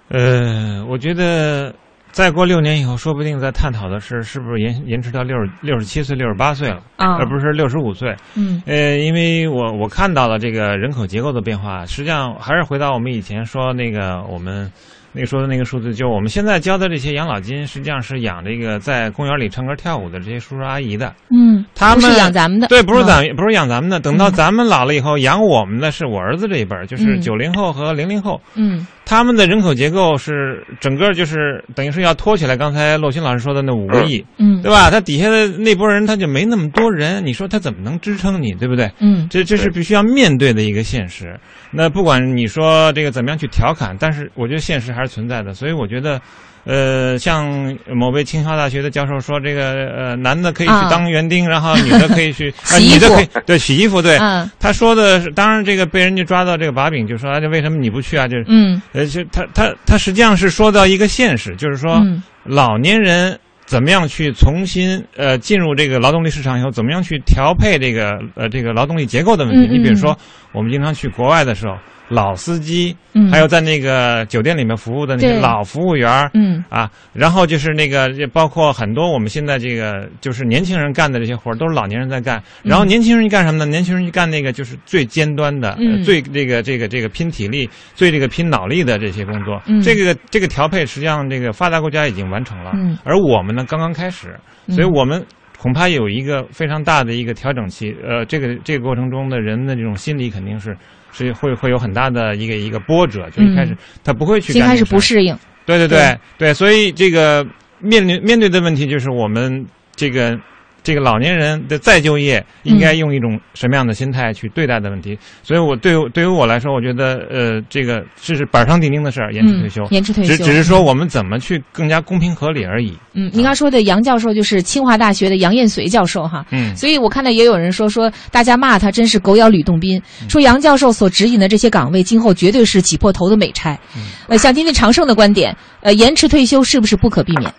呃，我觉得。再过六年以后，说不定在探讨的是是不是延延迟到六十六十七岁、六十八岁了，而不是六十五岁。嗯，呃，因为我我看到了这个人口结构的变化，实际上还是回到我们以前说那个我们。那个说的那个数字，就我们现在交的这些养老金，实际上是养这个在公园里唱歌跳舞的这些叔叔阿姨的。嗯，他们是养咱们的，对，不是咱不是养咱们的。等到咱们老了以后，养我们的是我儿子这一辈儿，就是九零后和零零后。嗯，他们的人口结构是整个就是等于是要拖起来。刚才洛欣老师说的那五个亿，嗯，对吧？他底下的那波人他就没那么多人，你说他怎么能支撑你，对不对？嗯，这这是必须要面对的一个现实。那不管你说这个怎么样去调侃，但是我觉得现实还是存在的，所以我觉得，呃，像某位清华大学的教授说，这个呃，男的可以去当园丁，然后女的可以去，女的可以 对洗衣服，对，他说的是，当然这个被人家抓到这个把柄，就说啊，这为什么你不去啊？就是，嗯，呃，就他他他实际上是说到一个现实，就是说老年人。怎么样去重新呃进入这个劳动力市场以后，怎么样去调配这个呃这个劳动力结构的问题？你比如说，我们经常去国外的时候。老司机，还有在那个酒店里面服务的那些老服务员嗯啊，然后就是那个，包括很多我们现在这个就是年轻人干的这些活都是老年人在干。然后年轻人干什么呢？年轻人去干那个就是最尖端的，最这个这个这个拼体力、最这个拼脑力的这些工作。嗯这个这个调配实际上这个发达国家已经完成了，嗯而我们呢刚刚开始，所以我们。恐怕有一个非常大的一个调整期。呃，这个这个过程中的人的这种心理肯定是是会会有很大的一个一个波折，就一开始他不会去一开始不适应。对对对对，所以这个面临面对的问题就是我们这个。这个老年人的再就业应该用一种什么样的心态去对待的问题？所以，我对对于我来说，我觉得呃，这个这是板上钉钉的事儿，延迟退休，延迟退休，只只是说我们怎么去更加公平合理而已。嗯，您刚说的杨教授就是清华大学的杨艳绥教授哈。嗯，所以我看到也有人说说大家骂他真是狗咬吕洞宾，说杨教授所指引的这些岗位今后绝对是挤破头的美差。呃，想听听长盛的观点，呃，延迟退休是不是不可避免？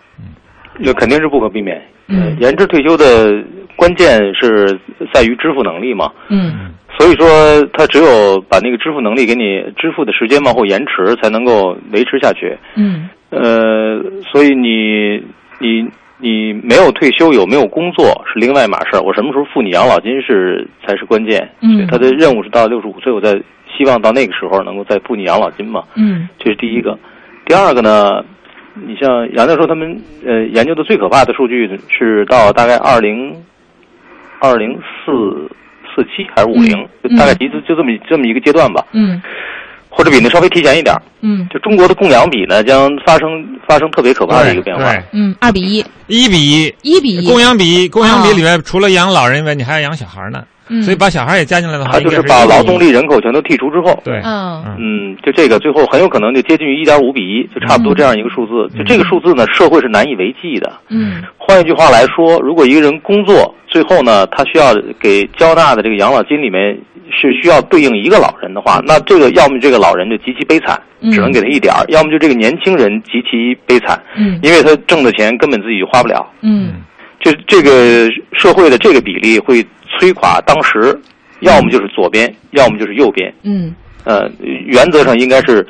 那肯定是不可避免。嗯，延迟退休的关键是在于支付能力嘛。嗯，所以说他只有把那个支付能力给你支付的时间往后延迟，才能够维持下去。嗯，呃，所以你你你没有退休，有没有工作是另外一码事儿。我什么时候付你养老金是才是关键。嗯，他的任务是到六十五岁，我再希望到那个时候能够再付你养老金嘛。嗯，这是第一个。第二个呢？你像杨教授他们呃研究的最可怕的数据是到大概二零二零四四七还是五零，就大概就就这么这么一个阶段吧。嗯，或者比那稍微提前一点。嗯，就中国的供养比呢将发生发生特别可怕的一个变化。嗯，二比一，一比一，一比一。供养比供养比里面除了养老人以外，你还要养小孩呢。所以把小孩也加进来的话，他就是把劳动力人口全都剔除之后，对，嗯。嗯，就这个最后很有可能就接近于一点五比一，就差不多这样一个数字。就这个数字呢，社会是难以为继的。嗯，换一句话来说，如果一个人工作，最后呢，他需要给交纳的这个养老金里面是需要对应一个老人的话，那这个要么这个老人就极其悲惨，只能给他一点儿；要么就这个年轻人极其悲惨，嗯，因为他挣的钱根本自己就花不了。嗯，这这个社会的这个比例会摧垮当时。要么就是左边，要么就是右边。嗯，呃，原则上应该是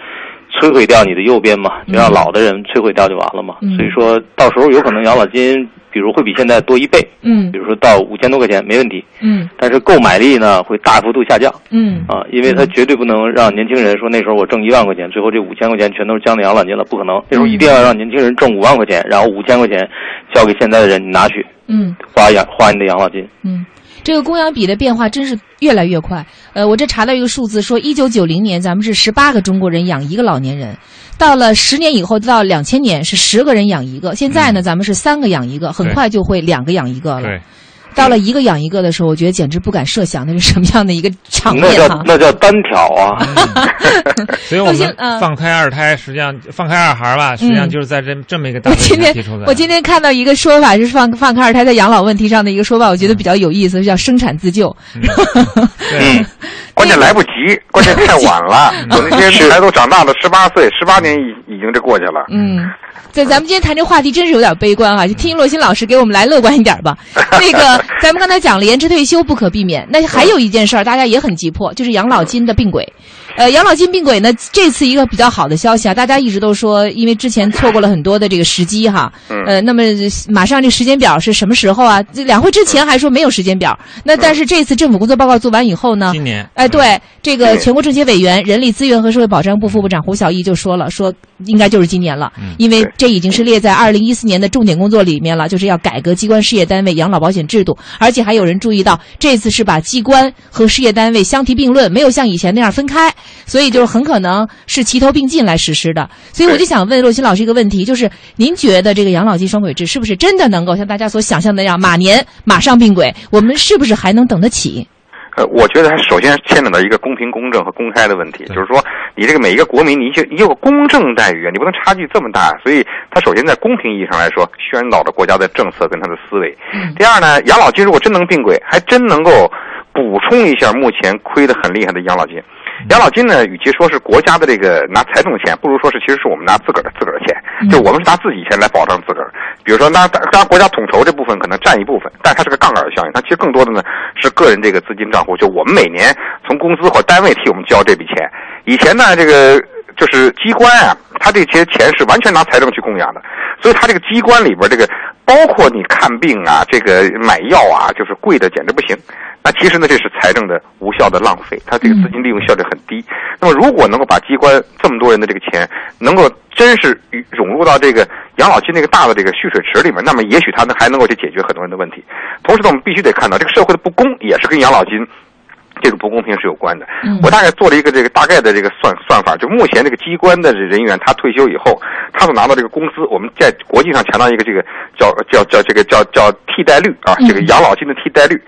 摧毁掉你的右边嘛，就让老的人摧毁掉就完了嘛。嗯、所以说到时候有可能养老金，比如会比现在多一倍。嗯，比如说到五千多块钱没问题。嗯，但是购买力呢会大幅度下降。嗯，啊，因为它绝对不能让年轻人说那时候我挣一万块钱，最后这五千块钱全都是交的养老金了，不可能。那时候一定要让年轻人挣五万块钱，然后五千块钱交给现在的人，你拿去。嗯，花养花你的养老金。嗯。这个供养比的变化真是越来越快。呃，我这查到一个数字，说一九九零年咱们是十八个中国人养一个老年人，到了十年以后，到两千年是十个人养一个，现在呢，咱们是三个养一个，很快就会两个养一个了。对。到了一个养一个的时候，我觉得简直不敢设想那是什么样的一个场面那叫那叫单挑啊！所以我们放开二胎，实际上放开二孩吧，实际上就是在这这么一个大我今天提出的。我今天看到一个说法是放放开二胎在养老问题上的一个说法，我觉得比较有意思，叫生产自救。对，关键来不及，关键太晚了。我那些孩子都长大了，十八岁，十八年已已经这过去了。嗯。对咱们今天谈这话题，真是有点悲观啊！就听洛鑫老师给我们来乐观一点吧。那个，咱们刚才讲了延迟退休不可避免，那还有一件事儿，大家也很急迫，就是养老金的并轨。呃，养老金并轨呢，这次一个比较好的消息啊，大家一直都说，因为之前错过了很多的这个时机哈。呃，那么马上这时间表是什么时候啊？两会之前还说没有时间表，那但是这次政府工作报告做完以后呢？今年。哎，对，这个全国政协委员、人力资源和社会保障部副部长胡晓毅就说了，说应该就是今年了，因为这已经是列在二零一四年的重点工作里面了，就是要改革机关事业单位养老保险制度，而且还有人注意到，这次是把机关和事业单位相提并论，没有像以前那样分开。所以就是很可能是齐头并进来实施的，所以我就想问洛鑫老师一个问题，就是您觉得这个养老金双轨制是不是真的能够像大家所想象的那样，马年马上并轨？我们是不是还能等得起？呃，我觉得它首先牵扯到一个公平、公正和公开的问题，就是说你这个每一个国民，你就你有个公正待遇，你不能差距这么大。所以它首先在公平意义上来说，宣导着国家的政策跟他的思维。第二呢，养老金如果真能并轨，还真能够补充一下目前亏得很厉害的养老金。养老金呢，与其说是国家的这个拿财政钱，不如说是其实是我们拿自个儿的自个儿的钱，就我们是拿自己钱来保障自个儿。比如说，那当然国家统筹这部分可能占一部分，但它是个杠杆效应，它其实更多的呢是个人这个资金账户，就我们每年从公司或单位替我们交这笔钱。以前呢，这个就是机关啊，它这些钱是完全拿财政去供养的，所以它这个机关里边这个包括你看病啊，这个买药啊，就是贵的简直不行。那其实呢，这是财政的无效的浪费，它这个资金利用效率很低。那么，如果能够把机关这么多人的这个钱，能够真是涌入到这个养老金那个大的这个蓄水池里面，那么也许它呢还能够去解决很多人的问题。同时呢，我们必须得看到，这个社会的不公也是跟养老金。这种不公平是有关的。我大概做了一个这个大概的这个算算法，就目前这个机关的人员，他退休以后，他所拿到这个工资，我们在国际上强调一个这个叫叫叫这个叫叫替代率啊，这个养老金的替代率，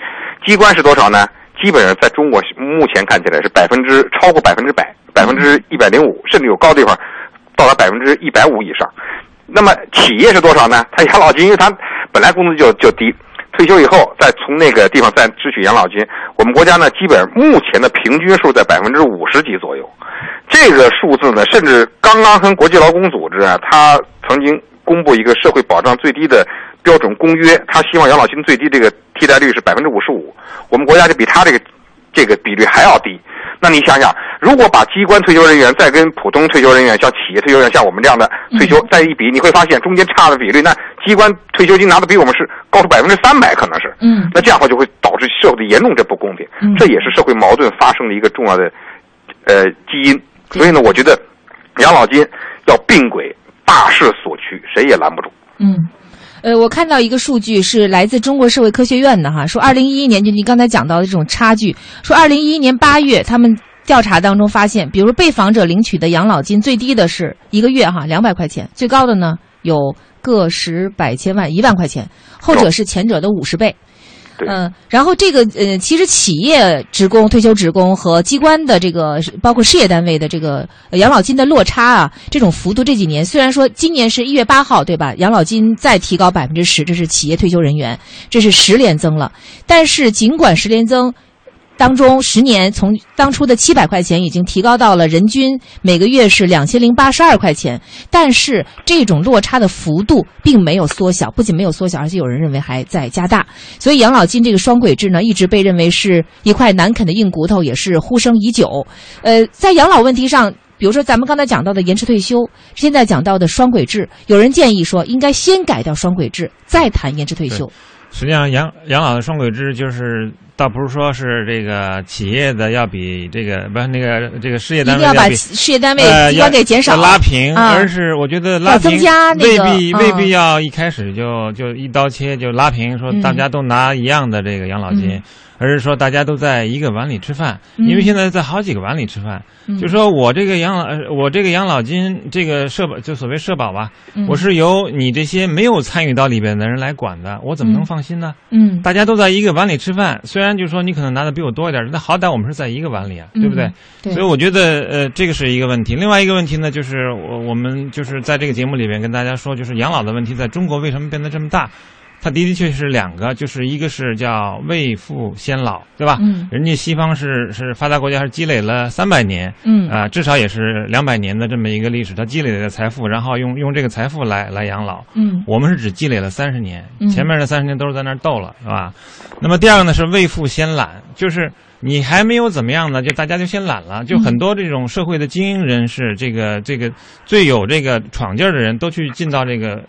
机关是多少呢？基本上在中国目前看起来是百分之超过百分之百，百分之一百零五，甚至有高地方到达百分之一百五以上。那么企业是多少呢？他养老金，因为他本来工资就就低。退休以后，再从那个地方再支取养老金，我们国家呢，基本目前的平均数在百分之五十几左右。这个数字呢，甚至刚刚跟国际劳工组织啊，他曾经公布一个社会保障最低的标准公约，他希望养老金最低这个替代率是百分之五十五。我们国家就比他这个这个比率还要低。那你想想，如果把机关退休人员再跟普通退休人员，像企业退休人员，像我们这样的退休再一比，你会发现中间差的比率，那机关退休金拿的比我们是高出百分之三百，可能是。嗯。那这样的话就会导致社会的严重这不公平，这也是社会矛盾发生的一个重要的呃基因。所以呢，我觉得养老金要并轨，大势所趋，谁也拦不住。嗯。呃，我看到一个数据是来自中国社会科学院的哈，说二零一一年就你刚才讲到的这种差距，说二零一一年八月他们调查当中发现，比如被访者领取的养老金最低的是一个月哈两百块钱，最高的呢有个十百千万一万块钱，后者是前者的五十倍。嗯，然后这个呃，其实企业职工、退休职工和机关的这个，包括事业单位的这个养老金的落差啊，这种幅度这几年虽然说今年是一月八号对吧？养老金再提高百分之十，这是企业退休人员，这是十连增了。但是尽管十连增。当中十年从当初的七百块钱已经提高到了人均每个月是两千零八十二块钱，但是这种落差的幅度并没有缩小，不仅没有缩小，而且有人认为还在加大。所以养老金这个双轨制呢，一直被认为是一块难啃的硬骨头，也是呼声已久。呃，在养老问题上，比如说咱们刚才讲到的延迟退休，现在讲到的双轨制，有人建议说应该先改掉双轨制，再谈延迟退休。实际上，养养老的双轨制就是。倒不是说是这个企业的要比这个不是那个这个事业单位要把事业单位机关给减少。拉平，而是我觉得拉平未必未必要一开始就就一刀切就拉平，说大家都拿一样的这个养老金。而是说大家都在一个碗里吃饭，因为现在在好几个碗里吃饭。就说我这个养老，我这个养老金，这个社保，就所谓社保吧，我是由你这些没有参与到里边的人来管的，我怎么能放心呢？嗯，大家都在一个碗里吃饭，虽然就说你可能拿的比我多一点，但好歹我们是在一个碗里啊，对不对？所以我觉得，呃，这个是一个问题。另外一个问题呢，就是我我们就是在这个节目里边跟大家说，就是养老的问题在中国为什么变得这么大？它的的确是两个，就是一个是叫未富先老，对吧？嗯，人家西方是是发达国家，是积累了三百年，嗯啊，至少也是两百年的这么一个历史，它积累的财富，然后用用这个财富来来养老。嗯，我们是只积累了三十年，前面的三十年都是在那儿斗了，是吧？那么第二个呢是未富先懒，就是你还没有怎么样呢，就大家就先懒了，就很多这种社会的精英人士，这个这个最有这个闯劲儿的人都去进到这个。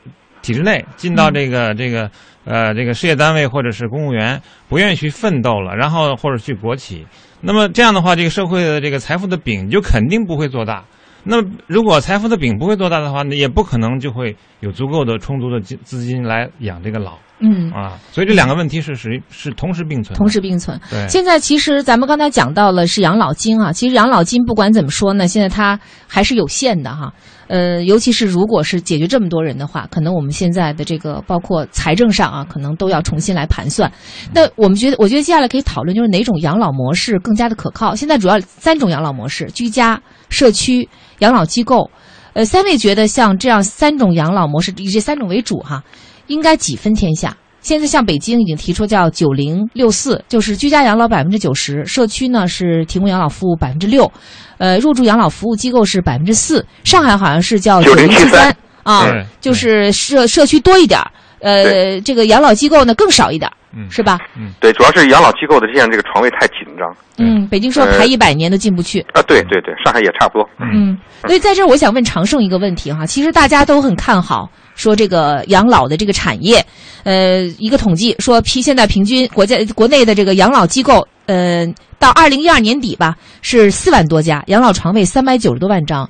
体制内进到这个这个呃这个事业单位或者是公务员，不愿意去奋斗了，然后或者去国企，那么这样的话，这个社会的这个财富的饼就肯定不会做大。那如果财富的饼不会做大的话，那也不可能就会有足够的充足的资资金来养这个老。嗯啊，所以这两个问题是属于是同时并存，同时并存。对，现在其实咱们刚才讲到了是养老金啊，其实养老金不管怎么说呢，现在它还是有限的哈。呃，尤其是如果是解决这么多人的话，可能我们现在的这个包括财政上啊，可能都要重新来盘算。那我们觉得，我觉得接下来可以讨论就是哪种养老模式更加的可靠。现在主要三种养老模式：居家、社区、养老机构。呃，三位觉得像这样三种养老模式，以这三种为主哈。应该几分天下？现在像北京已经提出叫九零六四，就是居家养老百分之九十，社区呢是提供养老服务百分之六，呃，入住养老服务机构是百分之四。上海好像是叫九零七三啊，就是社社区多一点，呃，这个养老机构呢更少一点是吧？嗯，对，主要是养老机构的现在这个床位太紧张。嗯，北京说排一百年都进不去。啊，对对对，上海也差不多。嗯，所以在这儿我想问长盛一个问题哈，其实大家都很看好说这个养老的这个产业，呃，一个统计说，平现在平均国家国内的这个养老机构，呃，到二零一二年底吧是四万多家，养老床位三百九十多万张。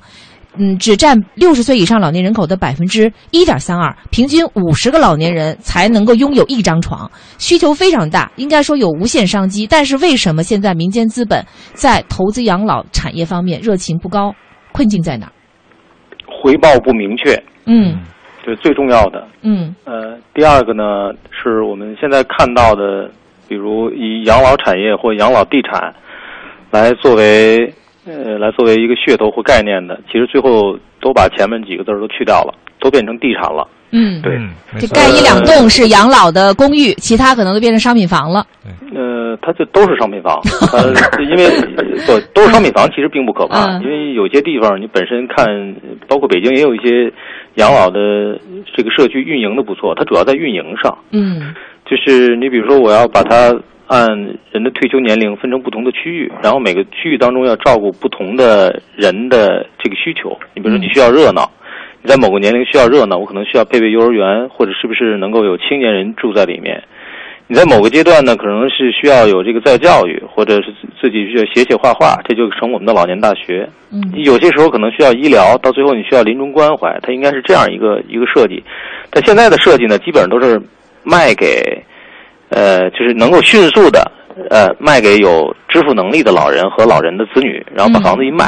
嗯，只占六十岁以上老年人口的百分之一点三二，平均五十个老年人才能够拥有一张床，需求非常大，应该说有无限商机。但是为什么现在民间资本在投资养老产业方面热情不高？困境在哪儿？回报不明确，嗯，这是最重要的。嗯，呃，第二个呢，是我们现在看到的，比如以养老产业或养老地产来作为。呃，来作为一个噱头或概念的，其实最后都把前面几个字都去掉了，都变成地产了。嗯，对，这盖一两栋是养老的公寓，其他可能都变成商品房了。呃，它这都是商品房，呃，因为对都是商品房，其实并不可怕，因为有些地方你本身看，包括北京也有一些养老的这个社区运营的不错，它主要在运营上。嗯，就是你比如说，我要把它。按人的退休年龄分成不同的区域，然后每个区域当中要照顾不同的人的这个需求。你比如说，你需要热闹，你在某个年龄需要热闹，我可能需要配备幼儿园，或者是不是能够有青年人住在里面？你在某个阶段呢，可能是需要有这个再教育，或者是自己需要写写画画，这就成我们的老年大学。嗯，有些时候可能需要医疗，到最后你需要临终关怀，它应该是这样一个一个设计。但现在的设计呢，基本上都是卖给。呃，就是能够迅速的，呃，卖给有支付能力的老人和老人的子女，然后把房子一卖，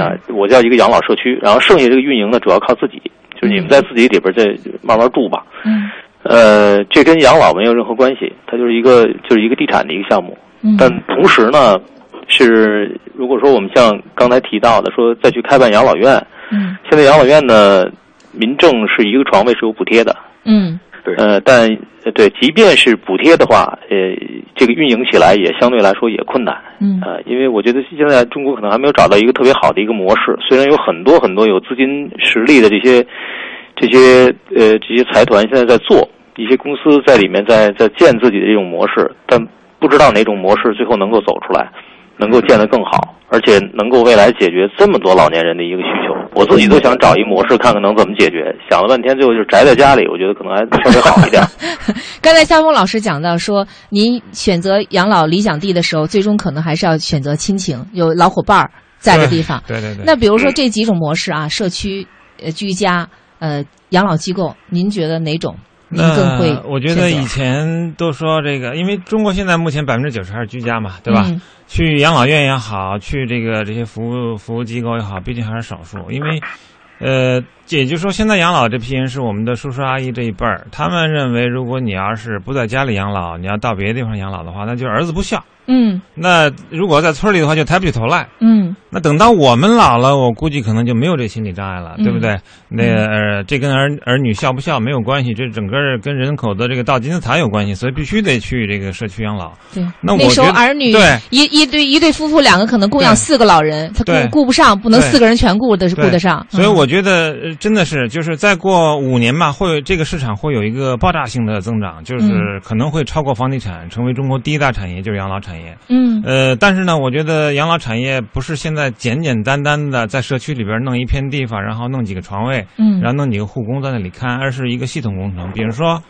啊，我叫一个养老社区，然后剩下这个运营呢，主要靠自己，就是你们在自己里边再慢慢住吧。嗯，呃，这跟养老没有任何关系，它就是一个就是一个地产的一个项目。嗯，但同时呢，是如果说我们像刚才提到的，说再去开办养老院，嗯，现在养老院呢，民政是一个床位是有补贴的。嗯，对，呃，但。对，即便是补贴的话，呃，这个运营起来也相对来说也困难。嗯，呃，因为我觉得现在中国可能还没有找到一个特别好的一个模式。虽然有很多很多有资金实力的这些这些呃这些财团现在在做一些公司在里面在在建自己的这种模式，但不知道哪种模式最后能够走出来，能够建得更好，而且能够未来解决这么多老年人的一个需求。我自己都想找一模式，看看能怎么解决。想了半天，最后就是宅在家里，我觉得可能还稍微好一点。刚才夏峰老师讲到说，您选择养老理想地的时候，最终可能还是要选择亲情，有老伙伴在的地方。对对对。那比如说这几种模式啊，社区、呃居家、呃养老机构，您觉得哪种您更会？我觉得以前都说这个，因为中国现在目前百分之九十还是居家嘛，对吧？去养老院也好，去这个这些服务服务机构也好，毕竟还是少数。因为，呃，也就是说，现在养老这批人是我们的叔叔阿姨这一辈儿，他们认为，如果你要是不在家里养老，你要到别的地方养老的话，那就是儿子不孝。嗯，那如果在村里的话，就抬不起头来。嗯，那等到我们老了，我估计可能就没有这心理障碍了，对不对？那呃，这跟儿儿女孝不孝没有关系，这整个跟人口的这个到金字塔有关系，所以必须得去这个社区养老。对，那那时候儿女对。一一对一对夫妇两个可能供养四个老人，他顾顾不上，不能四个人全顾的是顾得上。所以我觉得真的是，就是再过五年吧，会这个市场会有一个爆炸性的增长，就是可能会超过房地产，成为中国第一大产业，就是养老产业。嗯。呃，但是呢，我觉得养老产业不是现在简简单单的在社区里边弄一片地方，然后弄几个床位，嗯，然后弄几个护工在那里看，而是一个系统工程。比如说，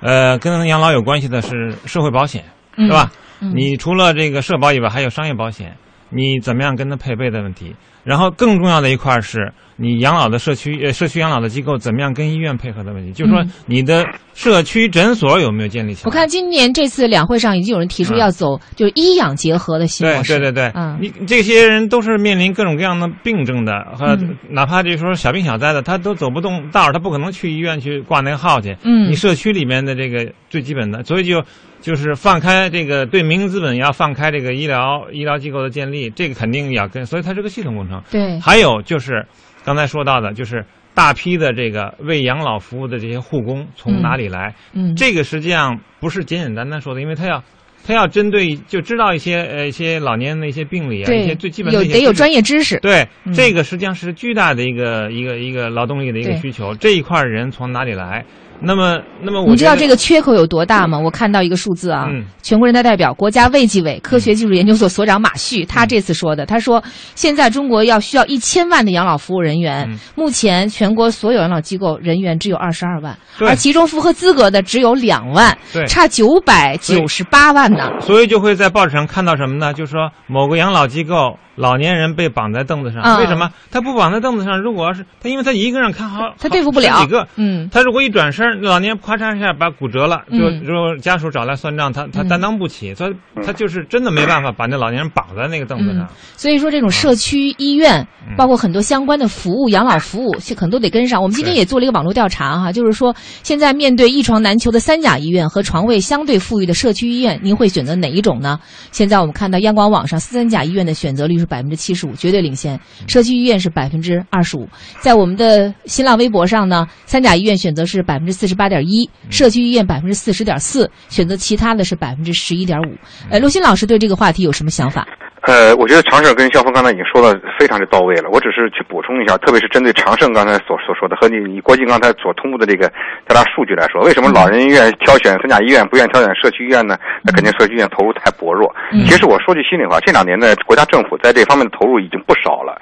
呃，跟养老有关系的是社会保险，是吧？你除了这个社保以外，还有商业保险，你怎么样跟他配备的问题。然后更重要的一块是你养老的社区呃社区养老的机构怎么样跟医院配合的问题，就是说你的社区诊所有没有建立起来？我看今年这次两会上已经有人提出要走就是医养结合的新模式。对对对对，嗯，你这些人都是面临各种各样的病症的，和哪怕就是说小病小灾的，他都走不动道他不可能去医院去挂那个号去。嗯，你社区里面的这个最基本的，所以就。就是放开这个对民营资本要放开这个医疗医疗机构的建立，这个肯定要跟，所以它是个系统工程。对，还有就是刚才说到的，就是大批的这个为养老服务的这些护工从哪里来？嗯，这个实际上不是简简单单说的，因为他要他要针对就知道一些呃一些老年的一些病理啊，一些最基本的有得有专业知识。对，这个实际上是巨大的一个一个一个劳动力的一个需求。这一块人从哪里来？那么，那么我你知道这个缺口有多大吗？我看到一个数字啊，嗯。全国人大代表、国家卫计委科学技术研究所所长马旭，他这次说的，他说现在中国要需要一千万的养老服务人员，嗯。目前全国所有养老机构人员只有二十二万，而其中符合资格的只有两万，差九百九十八万呢。所以就会在报纸上看到什么呢？就是说某个养老机构老年人被绑在凳子上，嗯。为什么？他不绑在凳子上？如果要是他，因为他一个人看好，他对付不了。几个，嗯，他如果一转身，老年人咔嚓一下把骨折了，就嗯就家属找来算账，他他嗯。担当不起，所以他就是真的没办法把那老年人绑在那个凳子上。所以说，这种社区医院，嗯。包括很多相关的服务、养老服务，可能都得跟上。我们今天也做了一个网络调查哈，就是说，现在面对一床难求的三甲医院和床位相对富裕的社区医院，您会选择哪一种呢？现在我们看到央广网上三甲医院的选择率是百分之七十五，绝对领先；社区医院是百分之二十五。在我们的新浪微博上呢，三甲医院选择是百分之四十八点一，社区医院百分之四十点四，选择其他的是百分之十一点五。呃，陆鑫老师对这个话题有什么想法？呃，我觉得常胜跟肖峰刚才已经说的非常的到位了，我只是去补充一下，特别是针对常胜刚才所所说的和你你郭靖刚才所通过的这个调查数据来说，为什么老人医院挑选三甲医院不愿意挑选社区医院呢？那肯定社区医院投入太薄弱。嗯其实我说句心里话，这两年呢，国家政府在这方面的投入已经不少了，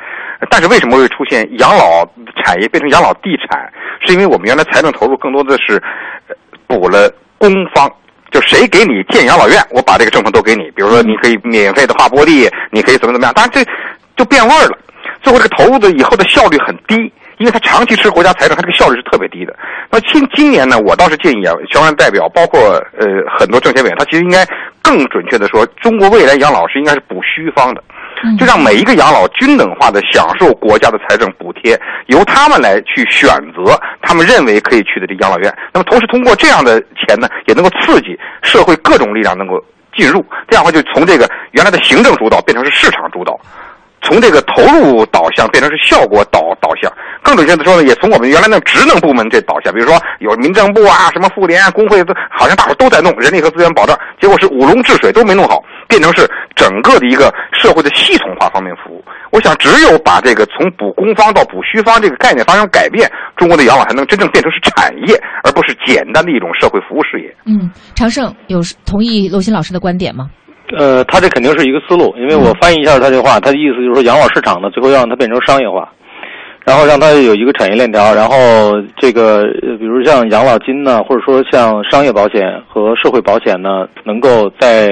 但是为什么会出现养老产业变成养老地产？是因为我们原来财政投入更多的是呃补了公方。就谁给你建养老院，我把这个政策都给你。比如说，你可以免费的划拨地，你可以怎么怎么样。当然这就变味儿了。最后这个投入的以后的效率很低，因为他长期吃国家财政，他这个效率是特别低的。那今今年呢，我倒是建议啊，相关代表包括呃很多政协委员，他其实应该更准确的说，中国未来养老是应该是补虚方的。就让每一个养老均等化的享受国家的财政补贴，由他们来去选择他们认为可以去的这养老院。那么同时通过这样的钱呢，也能够刺激社会各种力量能够进入。这样的话，就从这个原来的行政主导变成是市场主导。从这个投入导向变成是效果导导向，更准确的说呢，也从我们原来的职能部门这导向，比如说有民政部啊、什么妇联啊、工会好像大伙都在弄人力和资源保障，结果是五龙治水都没弄好，变成是整个的一个社会的系统化方面服务。我想，只有把这个从补供方到补需方这个概念发生改变，中国的养老才能真正变成是产业，而不是简单的一种社会服务事业。嗯，常胜有同意陆新老师的观点吗？呃，他这肯定是一个思路，因为我翻译一下他这话，他的意思就是说，养老市场呢，最后要让它变成商业化，然后让它有一个产业链条，然后这个比如像养老金呢，或者说像商业保险和社会保险呢，能够在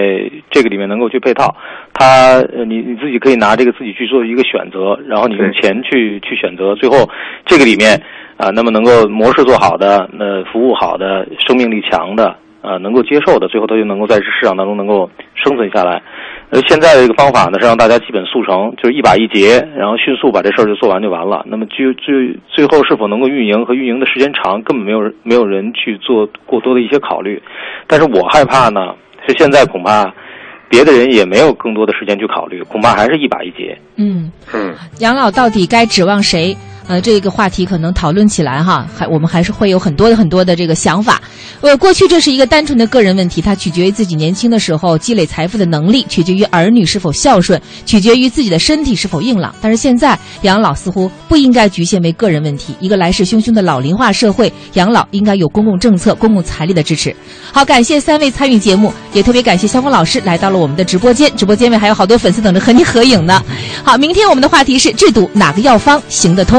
这个里面能够去配套，它你你自己可以拿这个自己去做一个选择，然后你用钱去去选择，最后这个里面啊、那么能够模式做好的，那、服务好的，生命力强的。呃，能够接受的，最后它就能够在市场当中能够生存下来。而现在的这个方法呢，是让大家基本速成，就是一把一结，然后迅速把这事儿就做完就完了。那么最最最后是否能够运营和运营的时间长，根本没有人没有人去做过多的一些考虑。但是我害怕呢，是现在恐怕别的人也没有更多的时间去考虑，恐怕还是一把一结。嗯嗯，养老到底该指望谁？呃，这个话题可能讨论起来哈，还我们还是会有很多的很多的这个想法。呃，过去这是一个单纯的个人问题，它取决于自己年轻的时候积累财富的能力，取决于儿女是否孝顺，取决于自己的身体是否硬朗。但是现在养老似乎不应该局限为个人问题，一个来势汹汹的老龄化社会，养老应该有公共政策、公共财力的支持。好，感谢三位参与节目，也特别感谢肖峰老师来到了我们的直播间，直播间里还有好多粉丝等着和你合影呢。好，明天我们的话题是制度哪个药方行得通？